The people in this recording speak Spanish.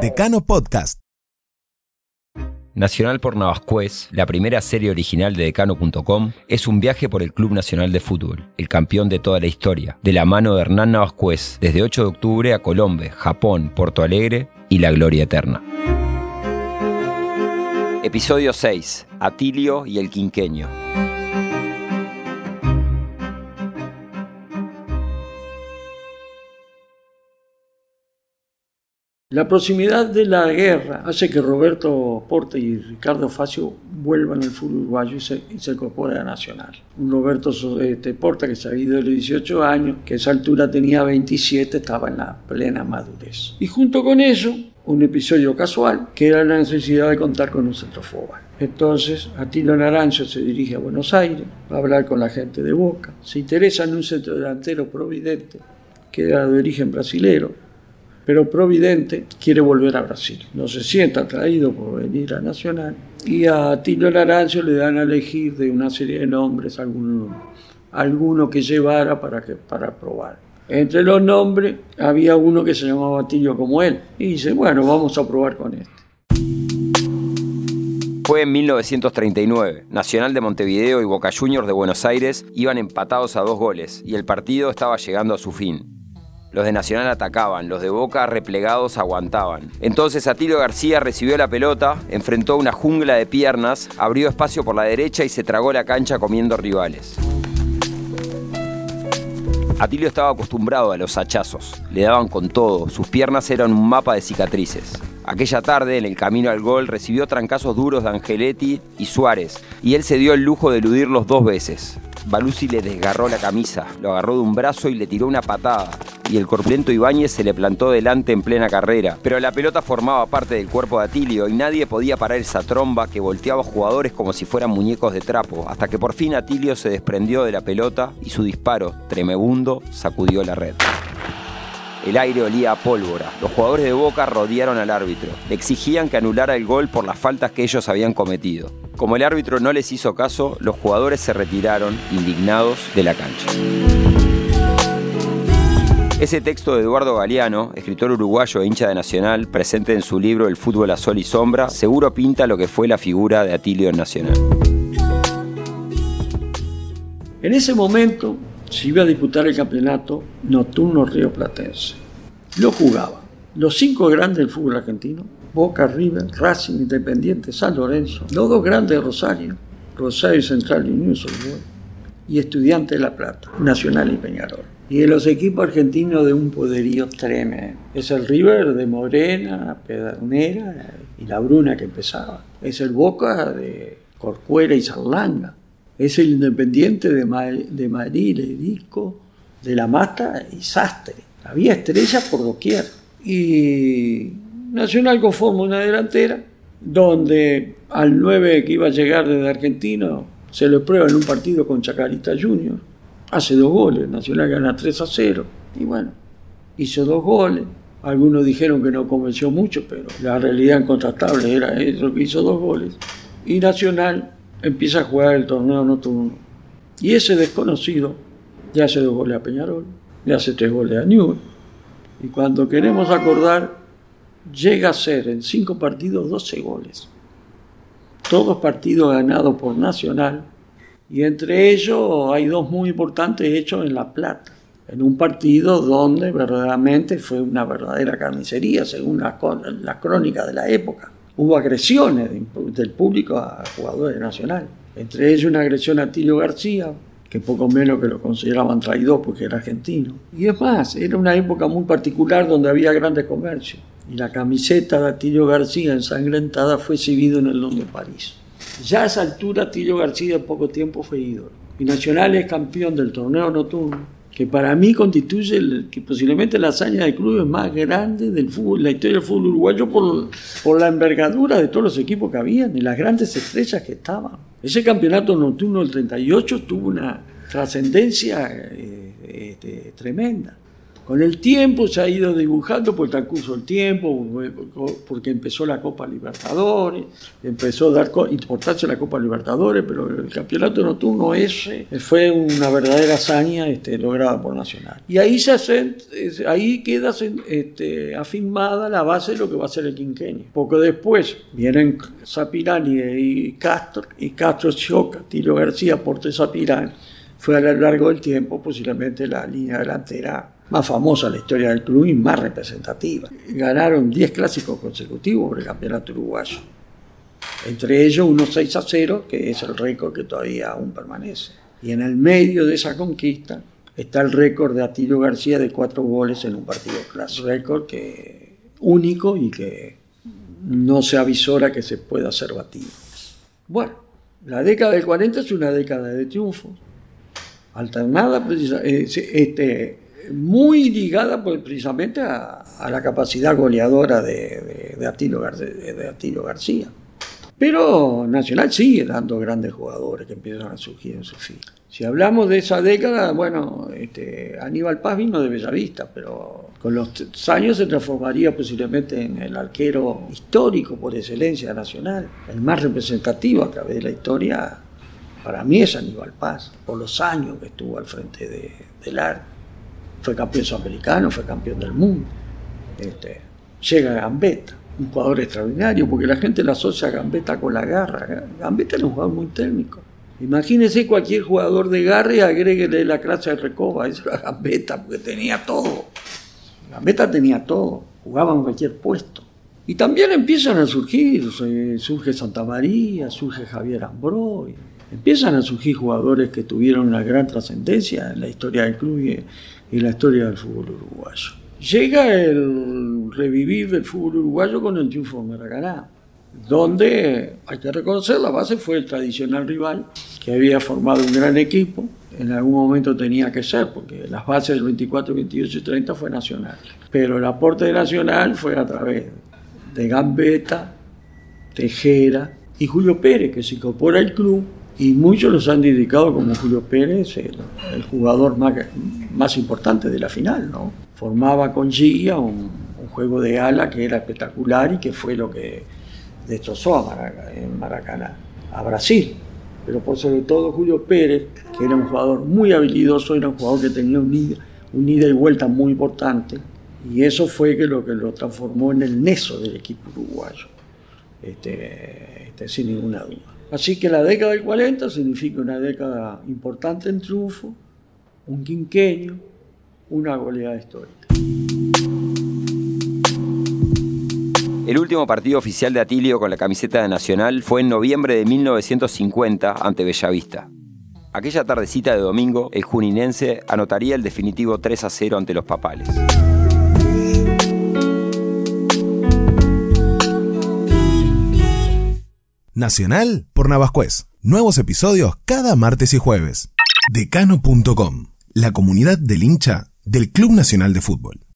Decano Podcast. Nacional por Navascués, la primera serie original de Decano.com, es un viaje por el Club Nacional de Fútbol, el campeón de toda la historia, de la mano de Hernán Navascués, desde 8 de octubre a Colombe, Japón, Porto Alegre y la gloria eterna. Episodio 6. Atilio y el Quinqueño. La proximidad de la guerra hace que Roberto Porte y Ricardo Facio vuelvan al fútbol uruguayo y se, incorporen a Nacional. Roberto este, Porta que se había ido a los 18 años, que a esa altura tenía 27, estaba en la plena madurez. Y junto con eso, un episodio casual, que era la necesidad de contar con un centrofoba. Entonces, Atilo Naranjo se dirige a Buenos Aires va a hablar con la gente de Boca. Se interesa en un centro delantero providente, que era de origen brasilero, pero Providente quiere volver a Brasil. No se sienta atraído por venir a Nacional y a Tilo Naranjo le dan a elegir de una serie de nombres alguno, alguno que llevara para, que, para probar. Entre los nombres había uno que se llamaba Tillo como él y dice, bueno, vamos a probar con este. Fue en 1939. Nacional de Montevideo y Boca Juniors de Buenos Aires iban empatados a dos goles y el partido estaba llegando a su fin. Los de Nacional atacaban, los de Boca replegados aguantaban. Entonces Atilio García recibió la pelota, enfrentó una jungla de piernas, abrió espacio por la derecha y se tragó la cancha comiendo rivales. Atilio estaba acostumbrado a los hachazos, le daban con todo, sus piernas eran un mapa de cicatrices. Aquella tarde, en el camino al gol, recibió trancazos duros de Angeletti y Suárez, y él se dio el lujo de eludirlos dos veces. Balusi le desgarró la camisa, lo agarró de un brazo y le tiró una patada y el corpulento Ibáñez se le plantó delante en plena carrera. Pero la pelota formaba parte del cuerpo de Atilio y nadie podía parar esa tromba que volteaba jugadores como si fueran muñecos de trapo, hasta que por fin Atilio se desprendió de la pelota y su disparo, tremebundo, sacudió la red. El aire olía a pólvora. Los jugadores de Boca rodearon al árbitro. Le exigían que anulara el gol por las faltas que ellos habían cometido. Como el árbitro no les hizo caso, los jugadores se retiraron, indignados, de la cancha. Ese texto de Eduardo Galeano, escritor uruguayo e hincha de Nacional, presente en su libro El fútbol a sol y sombra, seguro pinta lo que fue la figura de Atilio en Nacional. En ese momento se iba a disputar el campeonato nocturno río platense. Lo jugaba los cinco grandes del fútbol argentino, Boca, River, Racing, Independiente, San Lorenzo, los dos grandes de Rosario, Rosario Central y Unión y Estudiantes de La Plata, Nacional y Peñarol y de los equipos argentinos de un poderío tremendo. Es el River de Morena, Pedernera y la Bruna que empezaba. Es el Boca de Corcuera y Sarlanga. Es el Independiente de, de Madrid, Disco, de La Mata y Sastre. Había estrellas por doquier. Y Nacional conforma una delantera donde al 9 que iba a llegar desde Argentino se le prueba en un partido con Chacarita Junior hace dos goles, Nacional gana 3 a 0, y bueno, hizo dos goles. Algunos dijeron que no convenció mucho, pero la realidad incontrastable era eso, que hizo dos goles. Y Nacional empieza a jugar el torneo nocturno. Y ese desconocido le hace dos goles a Peñarol, le hace tres goles a Newell. Y cuando queremos acordar, llega a ser en cinco partidos 12 goles. Todos partidos ganados por Nacional y entre ellos hay dos muy importantes hechos en La Plata, en un partido donde verdaderamente fue una verdadera carnicería, según la, la crónica de la época. Hubo agresiones del público a jugadores nacionales, entre ellos una agresión a Tilio García, que poco menos que lo consideraban traidor porque era argentino. Y es más, era una época muy particular donde había grandes comercios. Y la camiseta de Atilio García ensangrentada fue exhibida en el Londres de París. Ya a esa altura Tillo García en poco tiempo fue ídolo. Y Nacional es campeón del torneo nocturno, que para mí constituye que posiblemente la hazaña de clubes más grande del fútbol, la historia del fútbol uruguayo por, por la envergadura de todos los equipos que habían y las grandes estrellas que estaban. Ese campeonato nocturno del 38 tuvo una trascendencia eh, este, tremenda. Con el tiempo se ha ido dibujando por el transcurso del tiempo, porque empezó la Copa Libertadores, empezó a dar importancia a la Copa Libertadores, pero el campeonato nocturno ese fue una verdadera hazaña este, lograda por Nacional. Y ahí, se hace, ahí queda este, afirmada la base de lo que va a ser el quinquenio. Poco después vienen Zapirani y Castro, y Castro choca, Tilo García, Porte Zapirani. Fue a lo largo del tiempo posiblemente la línea delantera más famosa la historia del club y más representativa. Ganaron 10 clásicos consecutivos por el campeonato uruguayo. Entre ellos unos 6 a 0, que es el récord que todavía aún permanece. Y en el medio de esa conquista está el récord de Atilio García de 4 goles en un partido clásico. Récord que único y que no se avisora que se pueda ser batido. Bueno, la década del 40 es una década de triunfo, alternada eh, este, muy ligada pues, precisamente a, la capacidad goleadora de, de, Atilo, García. Pero Nacional sigue dando grandes jugadores que empiezan a surgir en su fin. Si hablamos de esa década, bueno, este, Aníbal Paz vino de Bellavista, pero con los años se transformaría posiblemente en el arquero histórico por excelencia nacional, el más representativo a través de la historia. Para mí es Aníbal Paz, por los años que estuvo al frente de, del arco fue campeón sudamericano, fue campeón del mundo. Este, llega Gambetta, un jugador extraordinario, porque la gente la asocia a Gambetta con la garra. Gambetta era un jugador muy técnico. Imagínese cualquier jugador de garra y agréguele la clase de Recoba, eso era Gambetta, porque tenía todo. Gambetta tenía todo, jugaba en cualquier puesto. Y también empiezan a surgir, surge Santa María, surge Javier Ambroy, empiezan a surgir jugadores que tuvieron una gran trascendencia en la historia del club y, y la historia del fútbol uruguayo. Llega el revivir del fútbol uruguayo con el triunfo de Maracaná, donde, hay que reconocer, la base fue el tradicional rival, que había formado un gran equipo, en algún momento tenía que ser, porque las bases del 24, 28 y 30 fue Nacional. Pero el aporte de Nacional fue a través de Gambetta, Tejera y Julio Pérez, que se incorpora al club y muchos los han dedicado como Julio Pérez, el, jugador más, más, importante de la final, ¿no? Formaba con Gia un, juego de ala que era espectacular y que fue lo que destrozó a en Maracaná, a Brasil. Pero por sobre todo Julio Pérez, que era un jugador muy habilidoso, era un jugador que tenía un ida, un ida y vuelta muy importante, y eso fue que lo que lo transformó en el neso del equipo uruguayo, este, este sin ninguna duda. Así que la década del 40 significa una década importante en triunfo, un quinquenio, una goleada histórica. El último partido oficial de Atilio con la camiseta de Nacional fue en noviembre de 1950 ante Bellavista. Aquella tardecita de domingo, el juninense anotaría el definitivo 3 a 0 ante los papales. Nacional por Navascués. Nuevos episodios cada martes y jueves. Decano.com, la comunidad del hincha del Club Nacional de Fútbol.